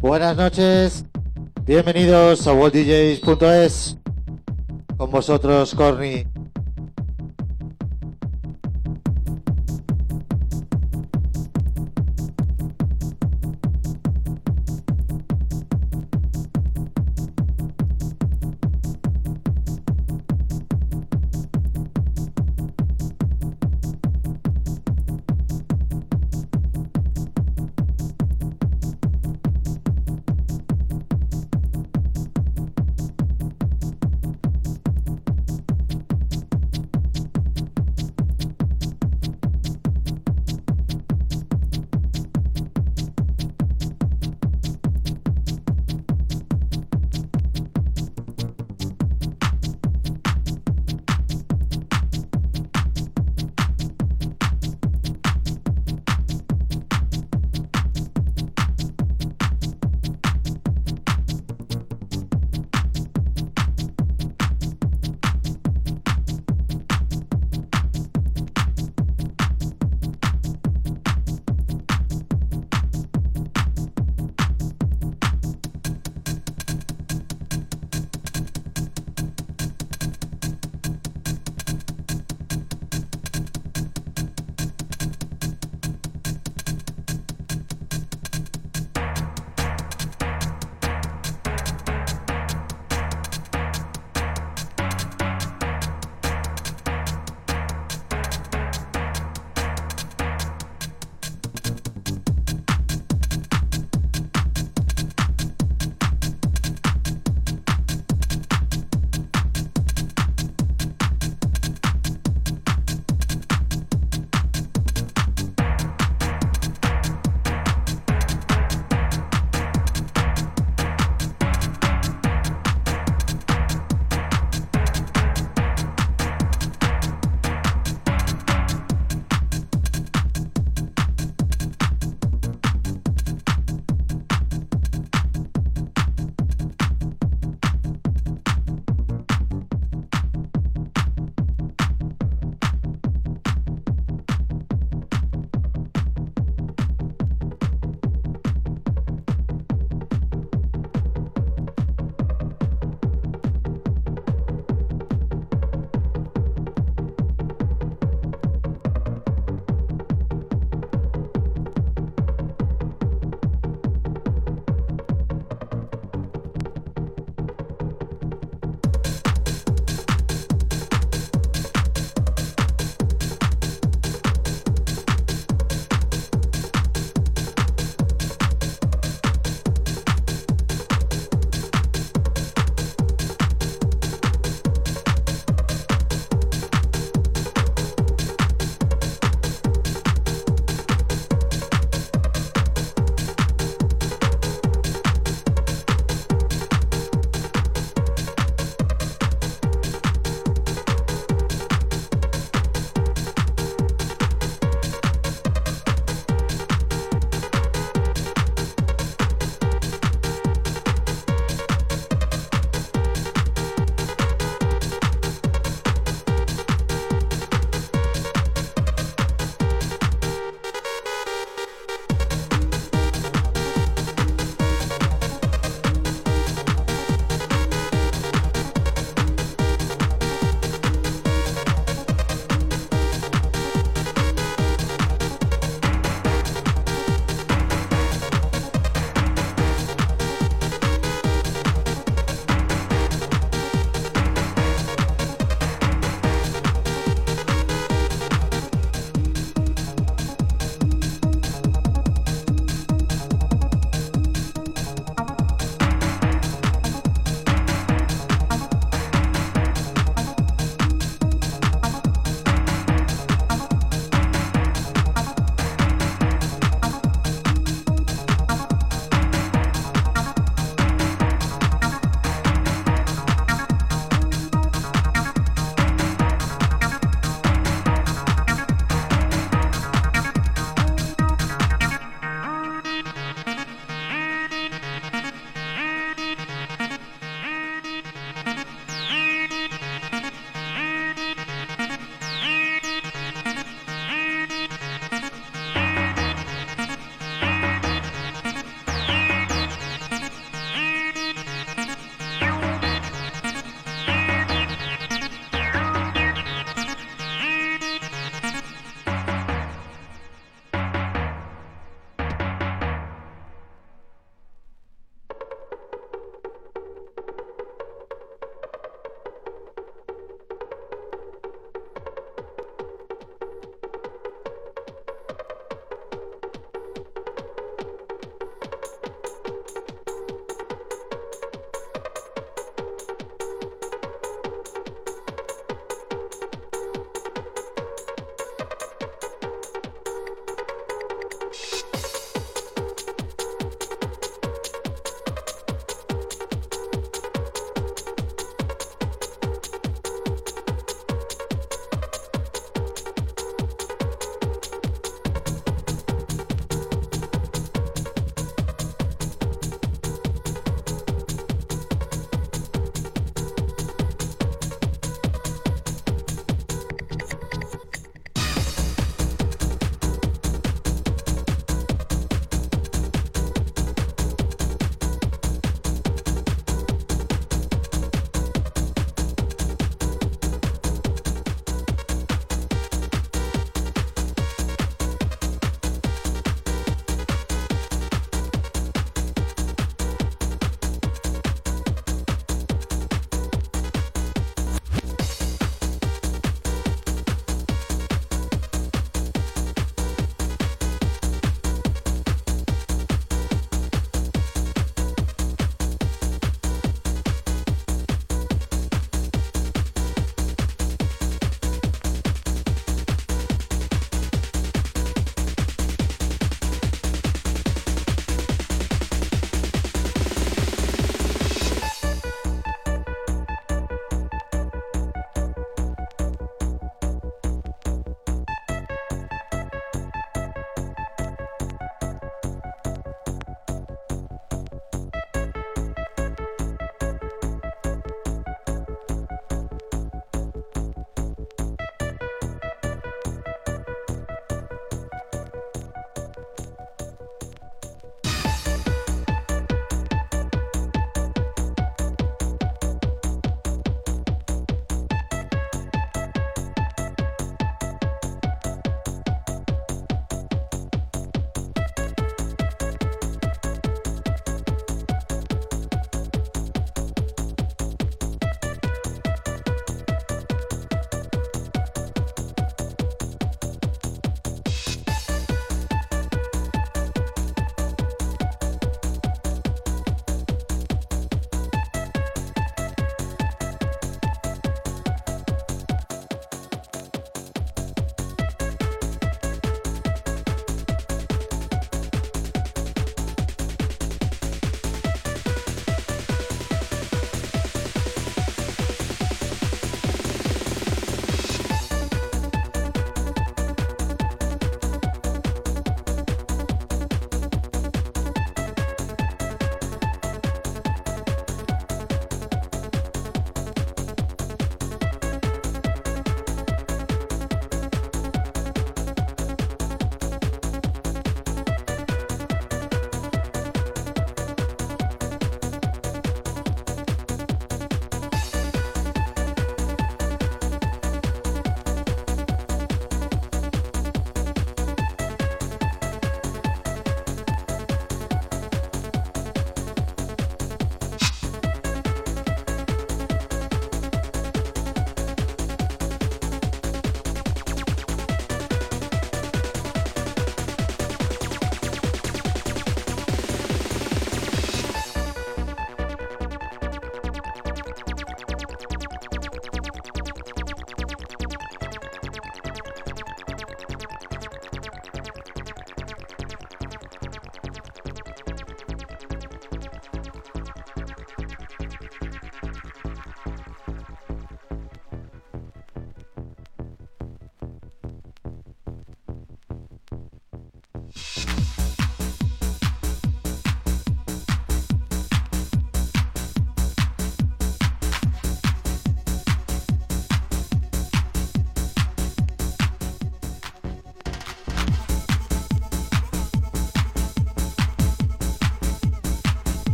Buenas noches, bienvenidos a worlddjs.es. Con vosotros, Corny.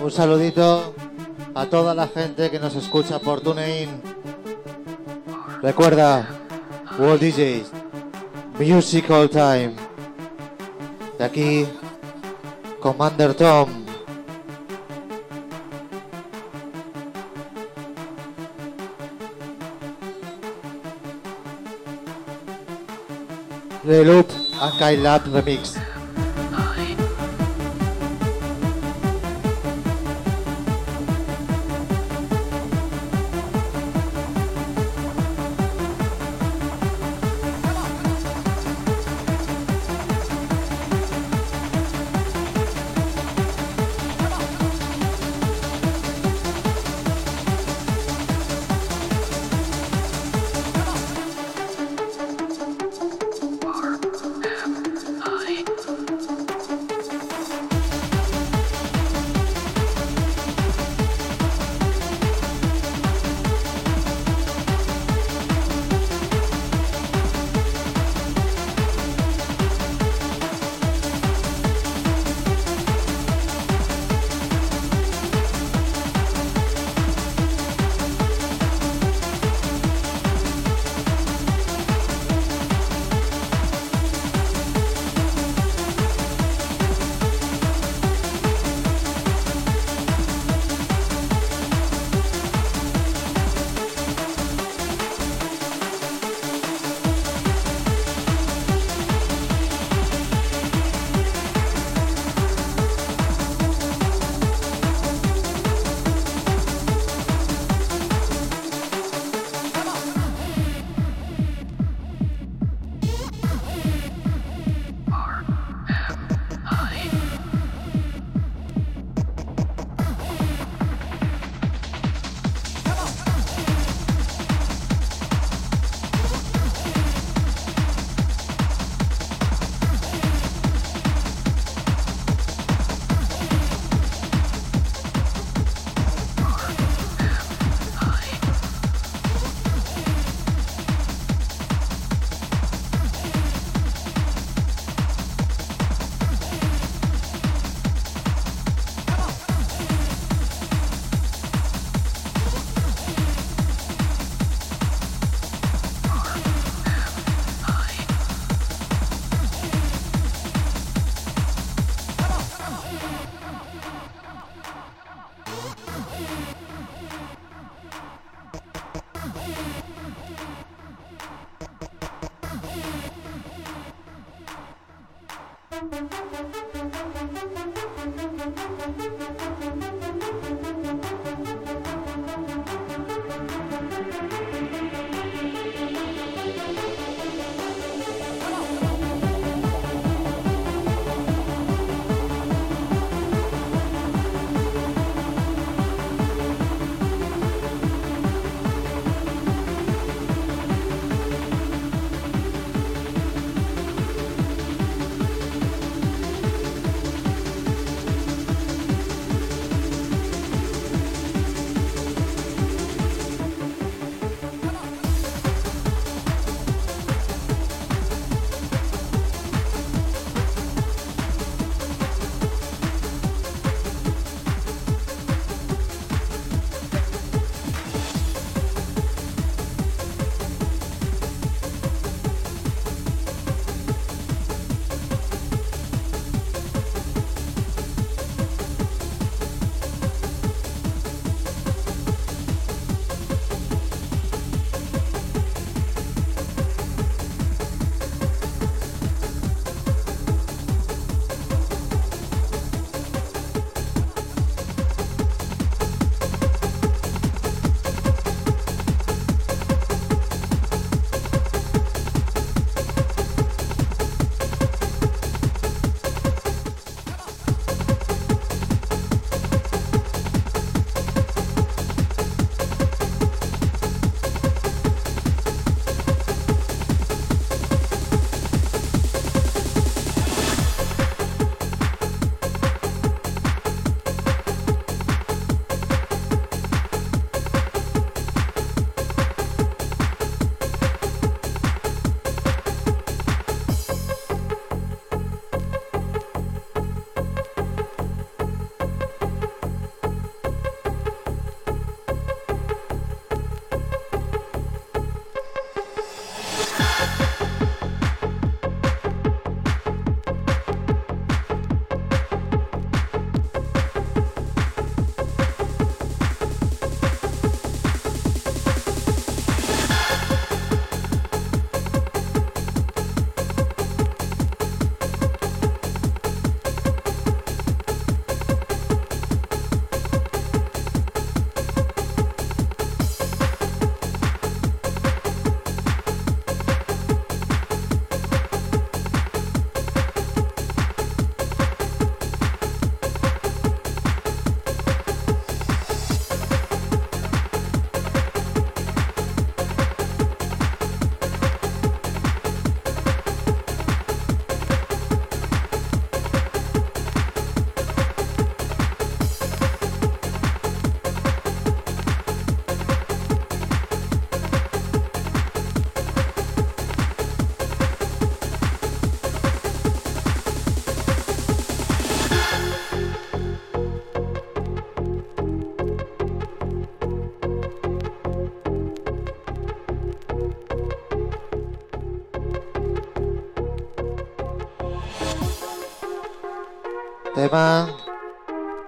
Un saludito a toda la gente que nos escucha por TuneIn. Recuerda, World DJs, Music All Time. De aquí, Commander Tom. Reloop and Kyle Lab Remix.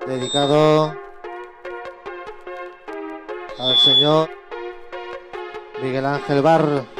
Dedicado al señor Miguel Ángel Bar.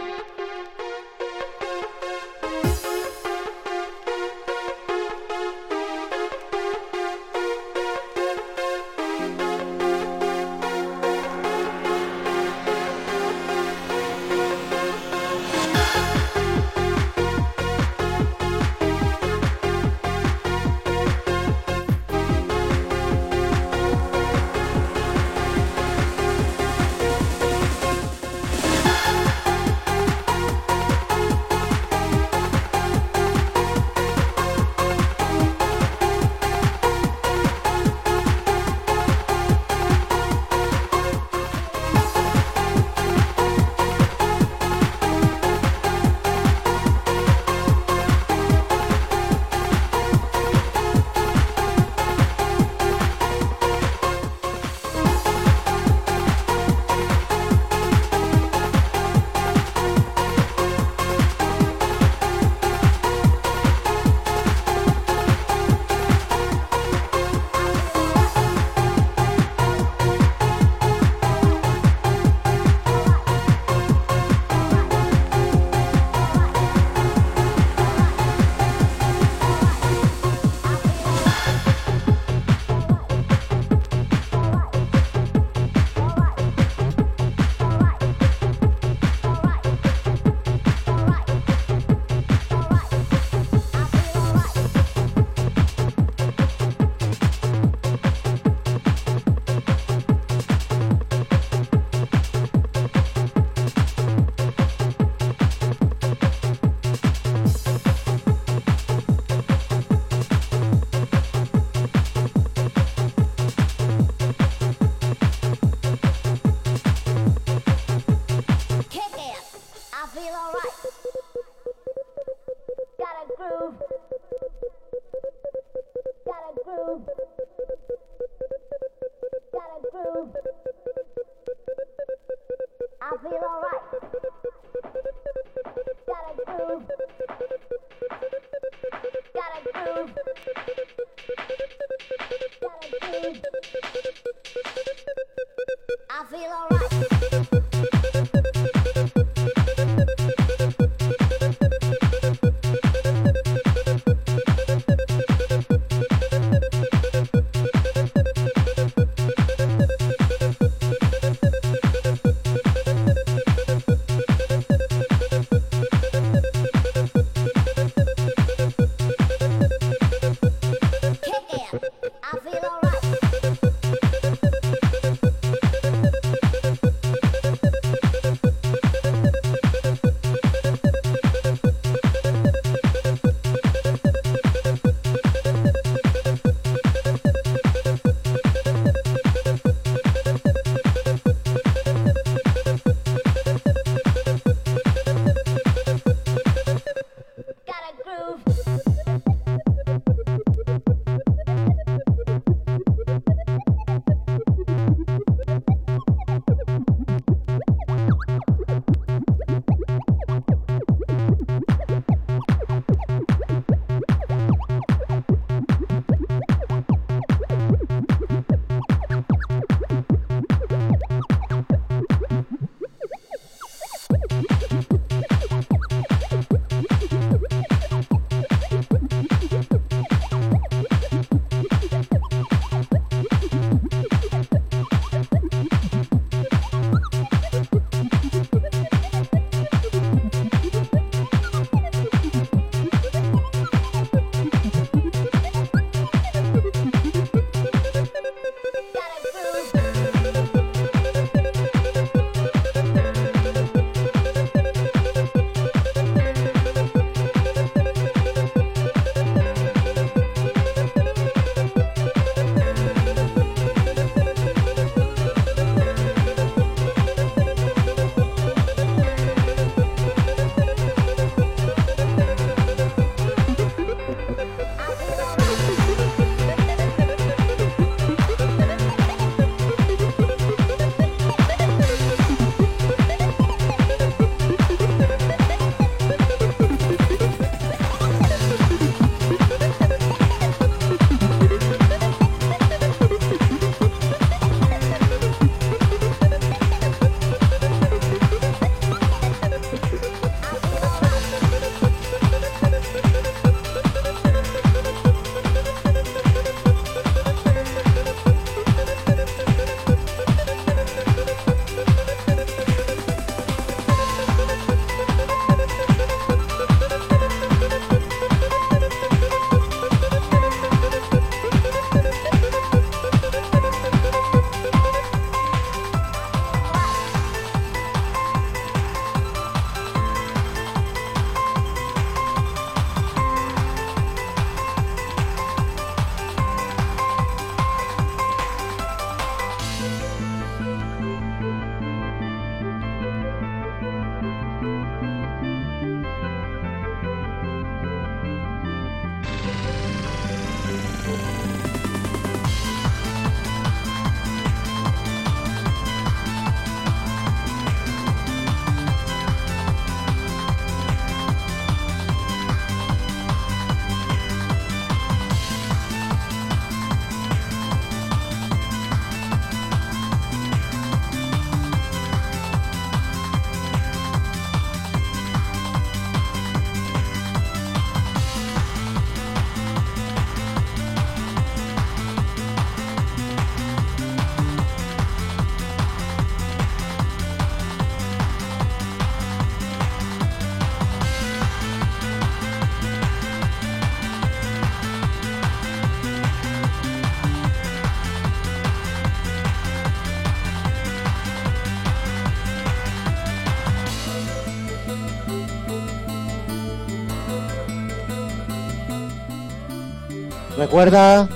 Recuerda,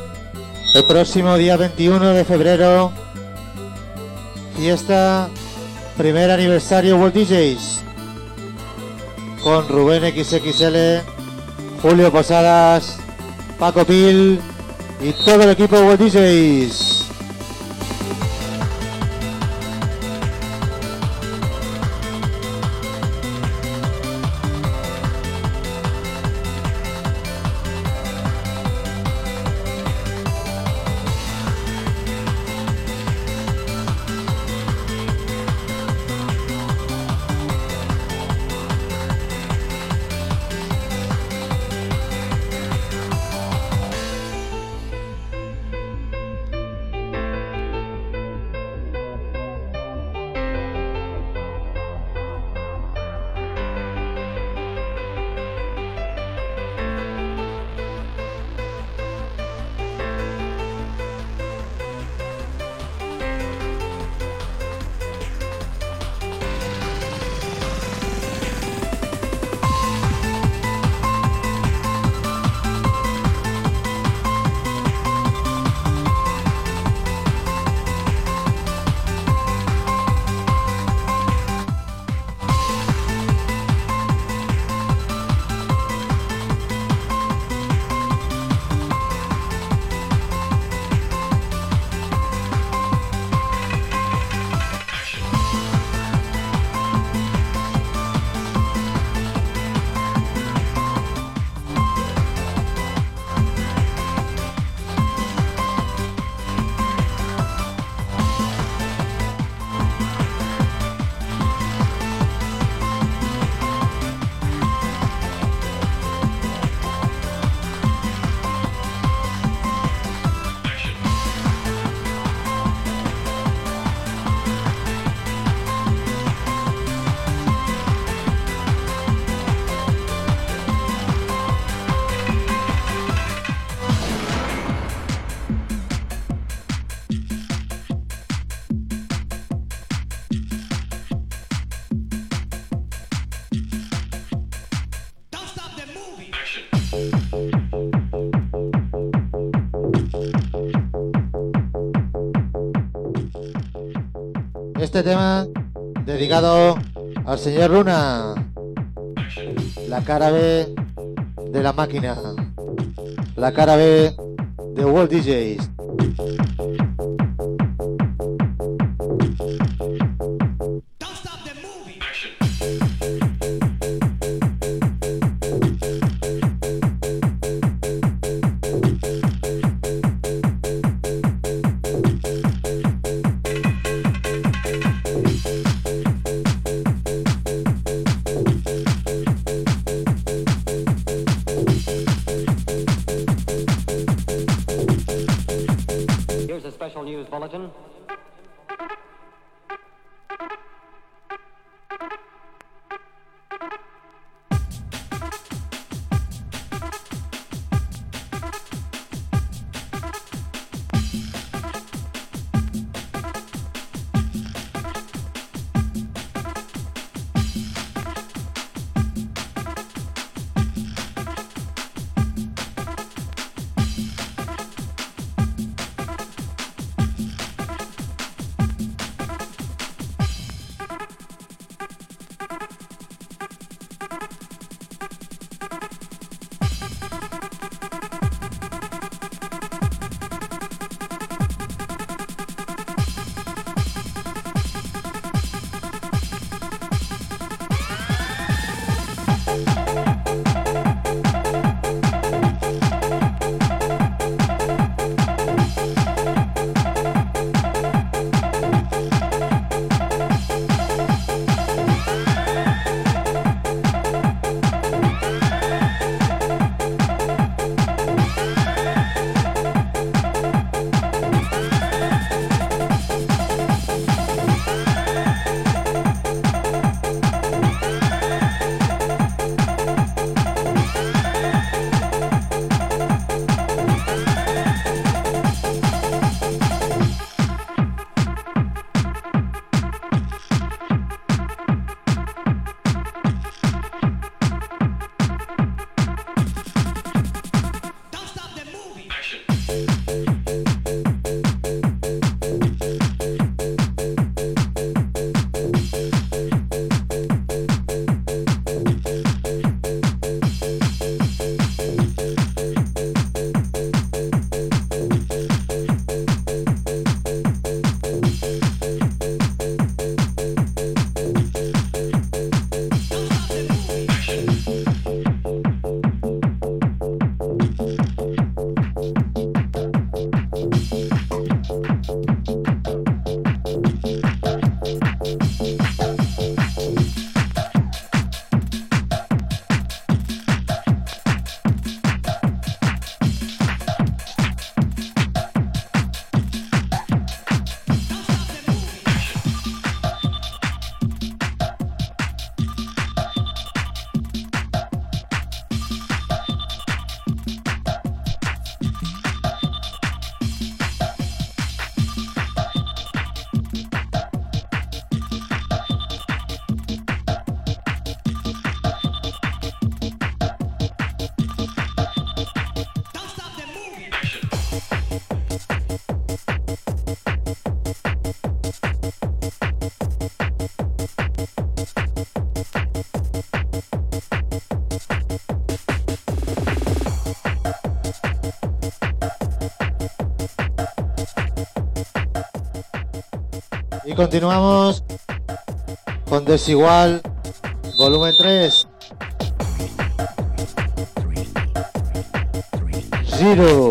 el próximo día 21 de febrero, fiesta, primer aniversario World DJs, con Rubén XXL, Julio Posadas, Paco Pil y todo el equipo World DJs. Este tema dedicado al señor Luna, la cara B de la máquina, la cara B de World DJs. Y continuamos con Desigual, volumen 3. Zero.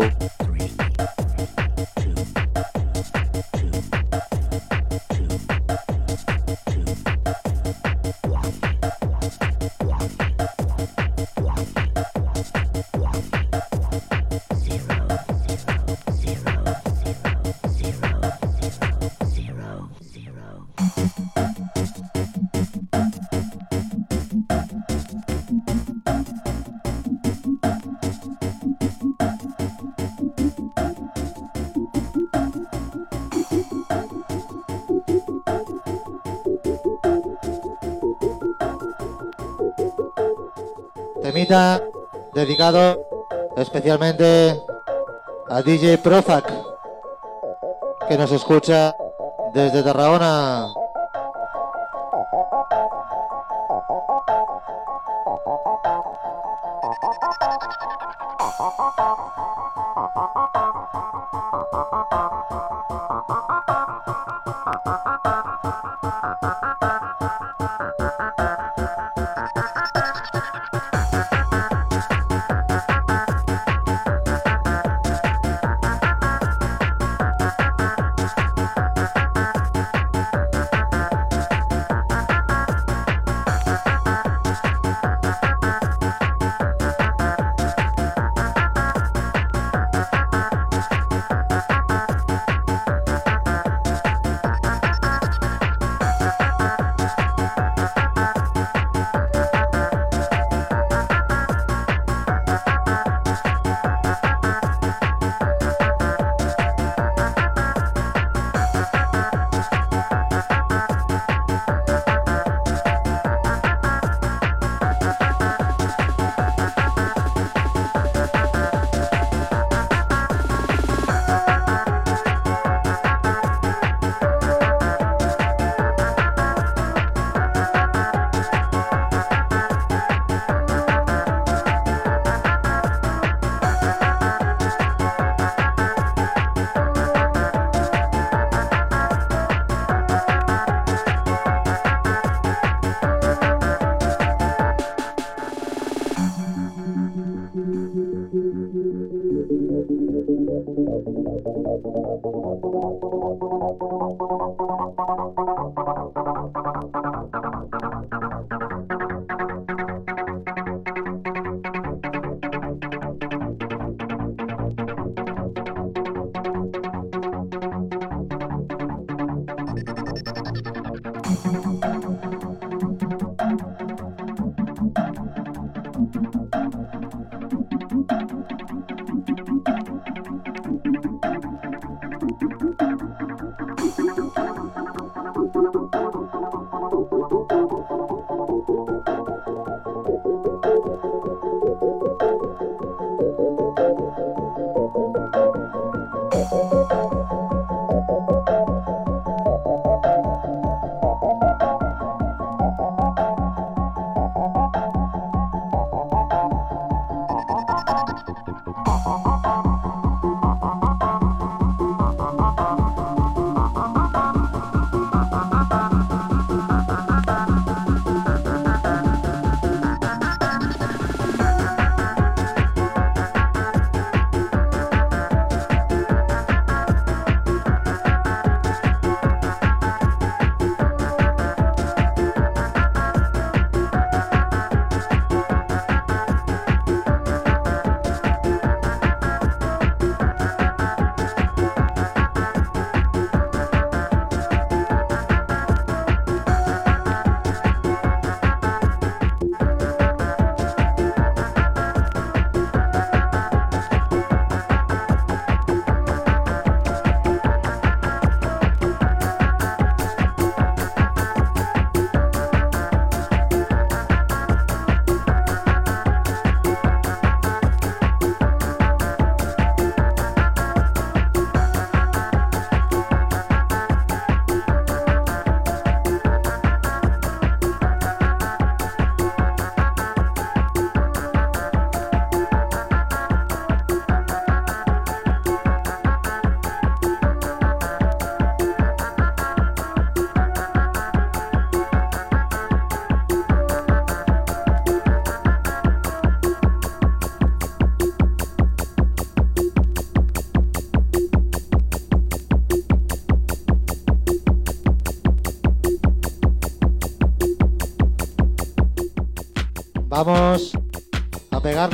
especialmente a DJ Prozac, que nos escucha desde Tarragona.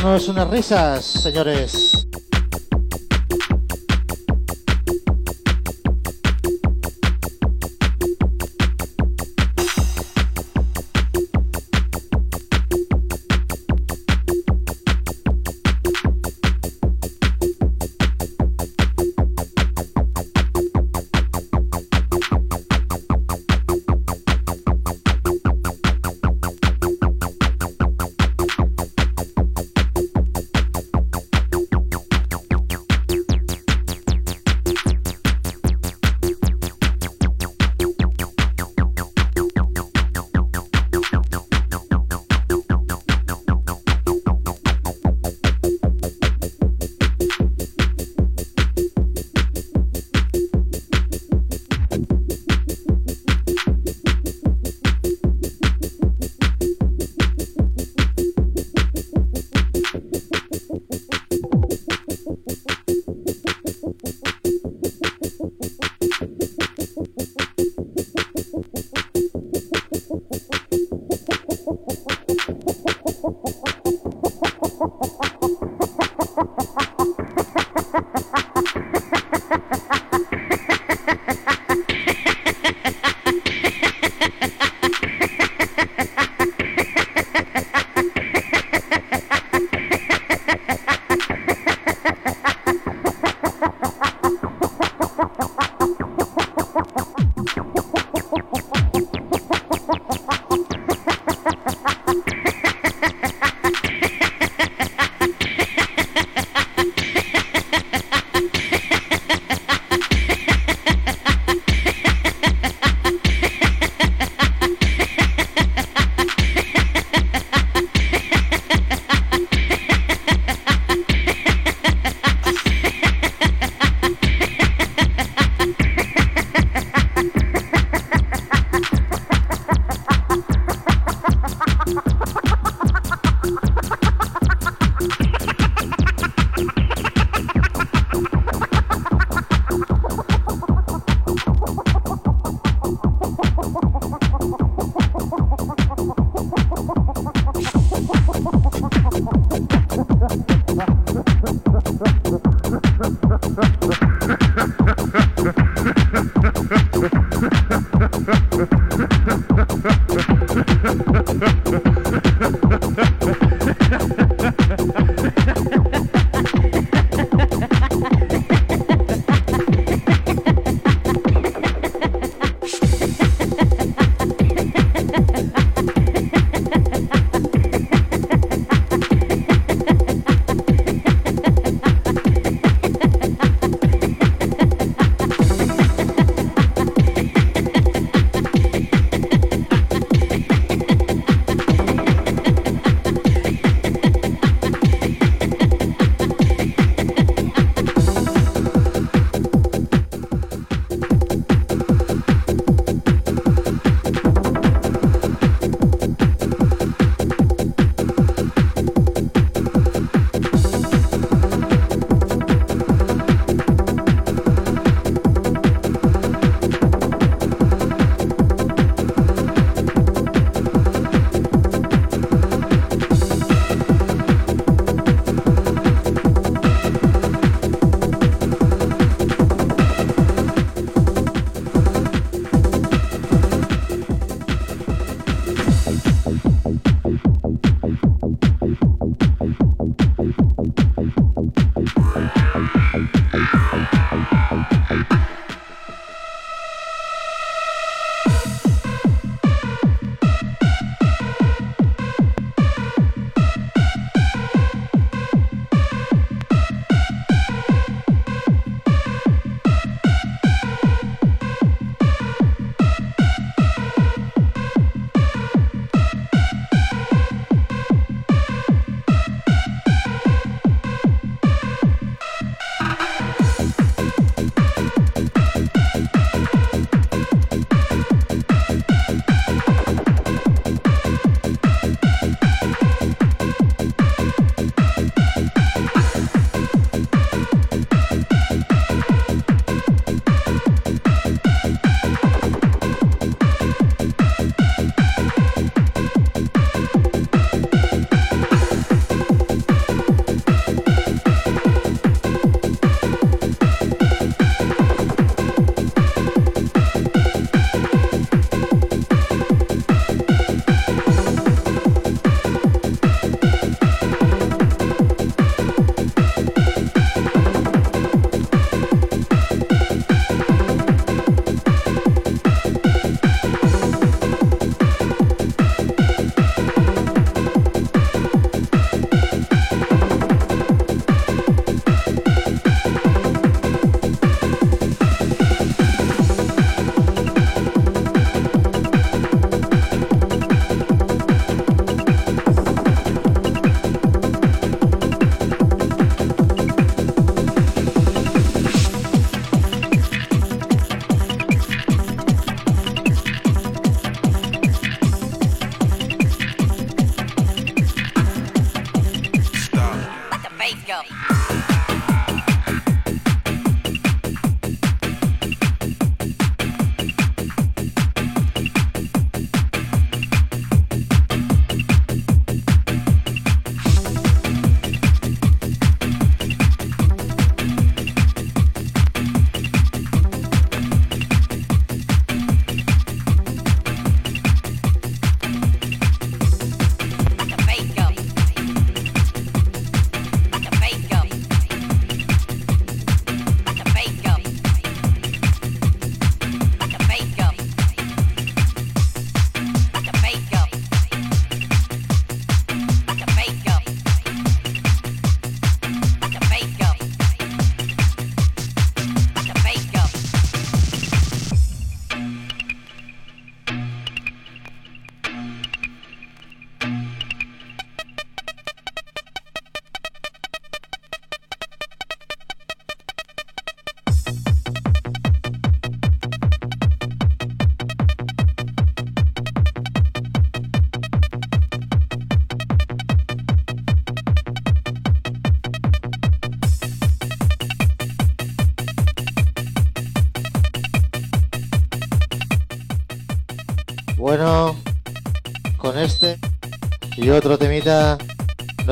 a pegarnos unas risas, señores.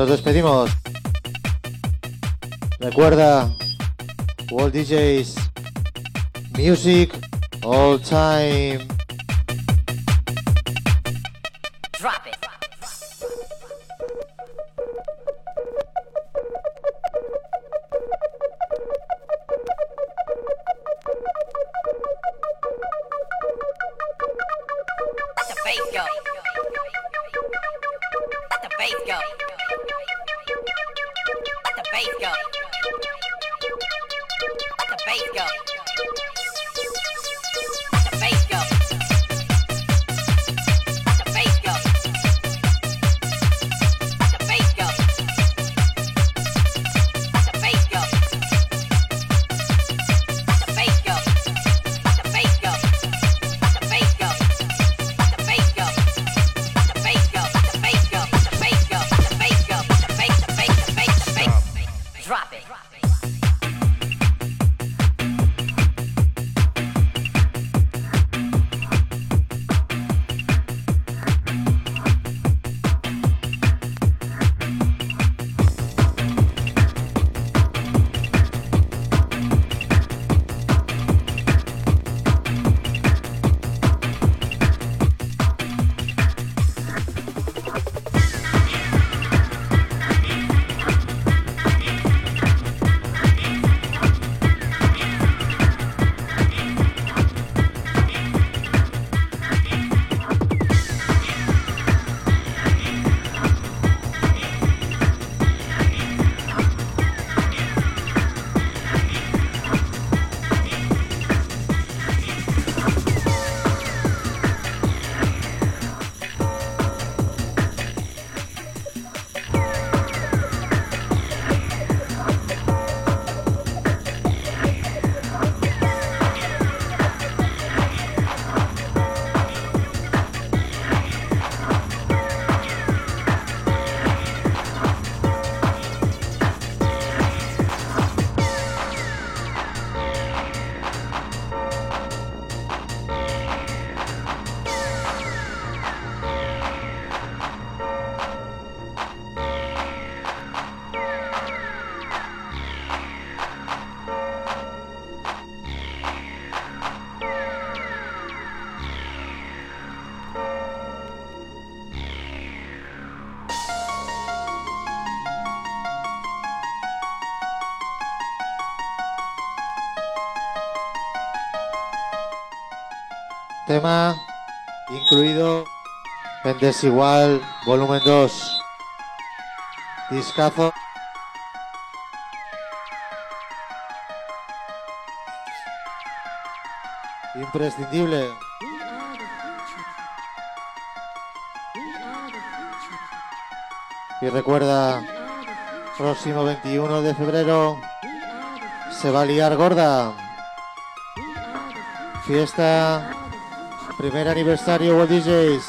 nos despedimos. Recuerda, World DJs, Music All Time. incluido en Desigual Volumen 2. Discazo. Imprescindible. Y recuerda, próximo 21 de febrero se va a liar gorda. Fiesta Primer aniversario World DJs.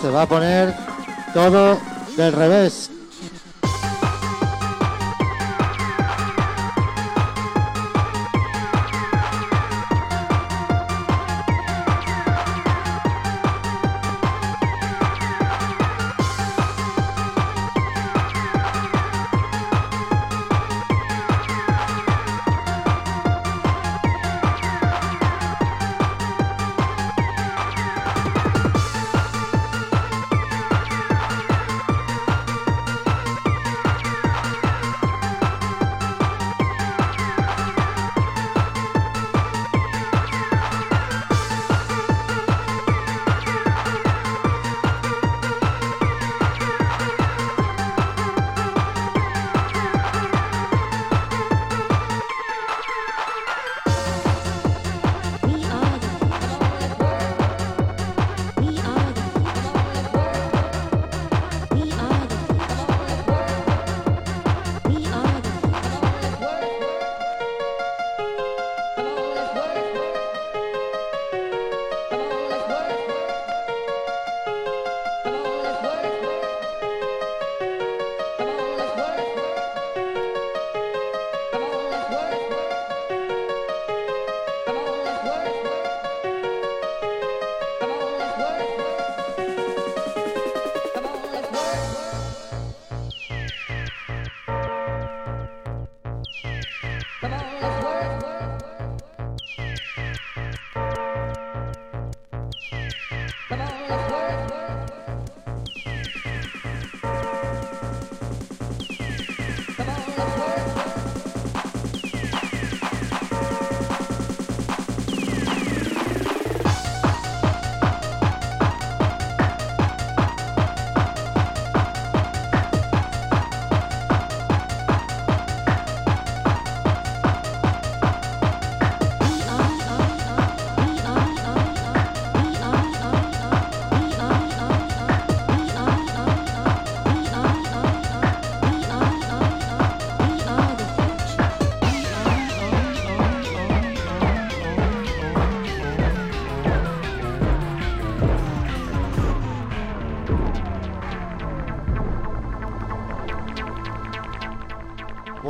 Se va a poner todo del revés.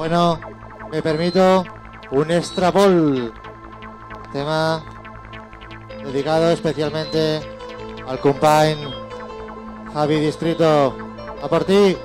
Bueno, me permito un extra ball. Tema dedicado especialmente al compañ Javi Distrito. A por ti.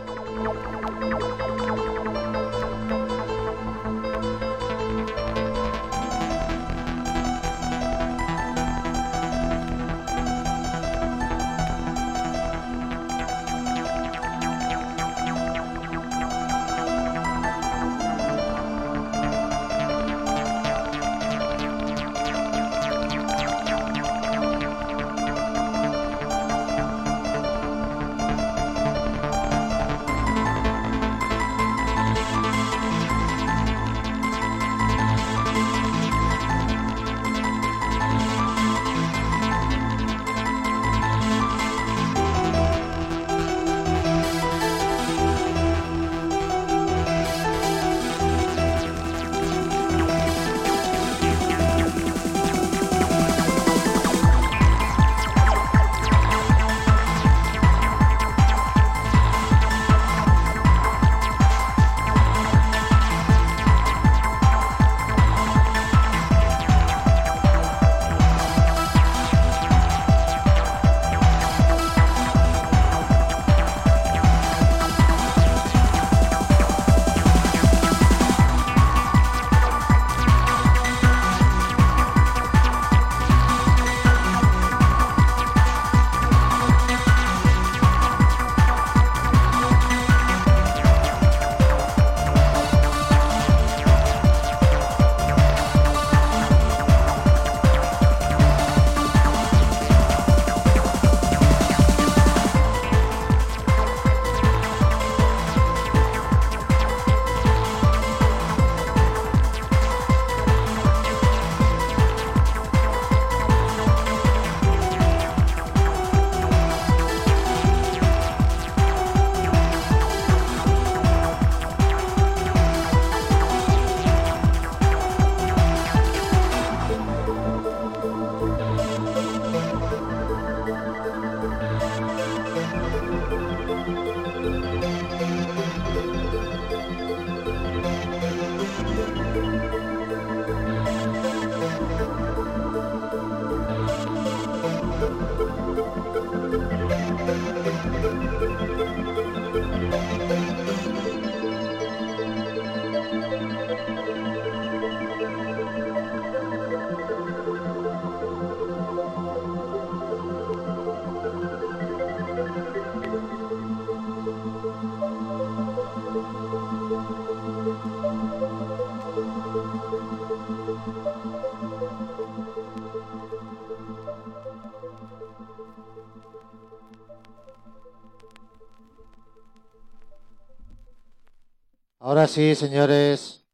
Ahora sí, señores,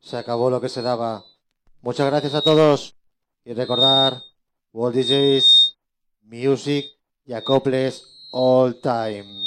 se acabó lo que se daba. Muchas gracias a todos y recordar World DJs, Music y acoples all time.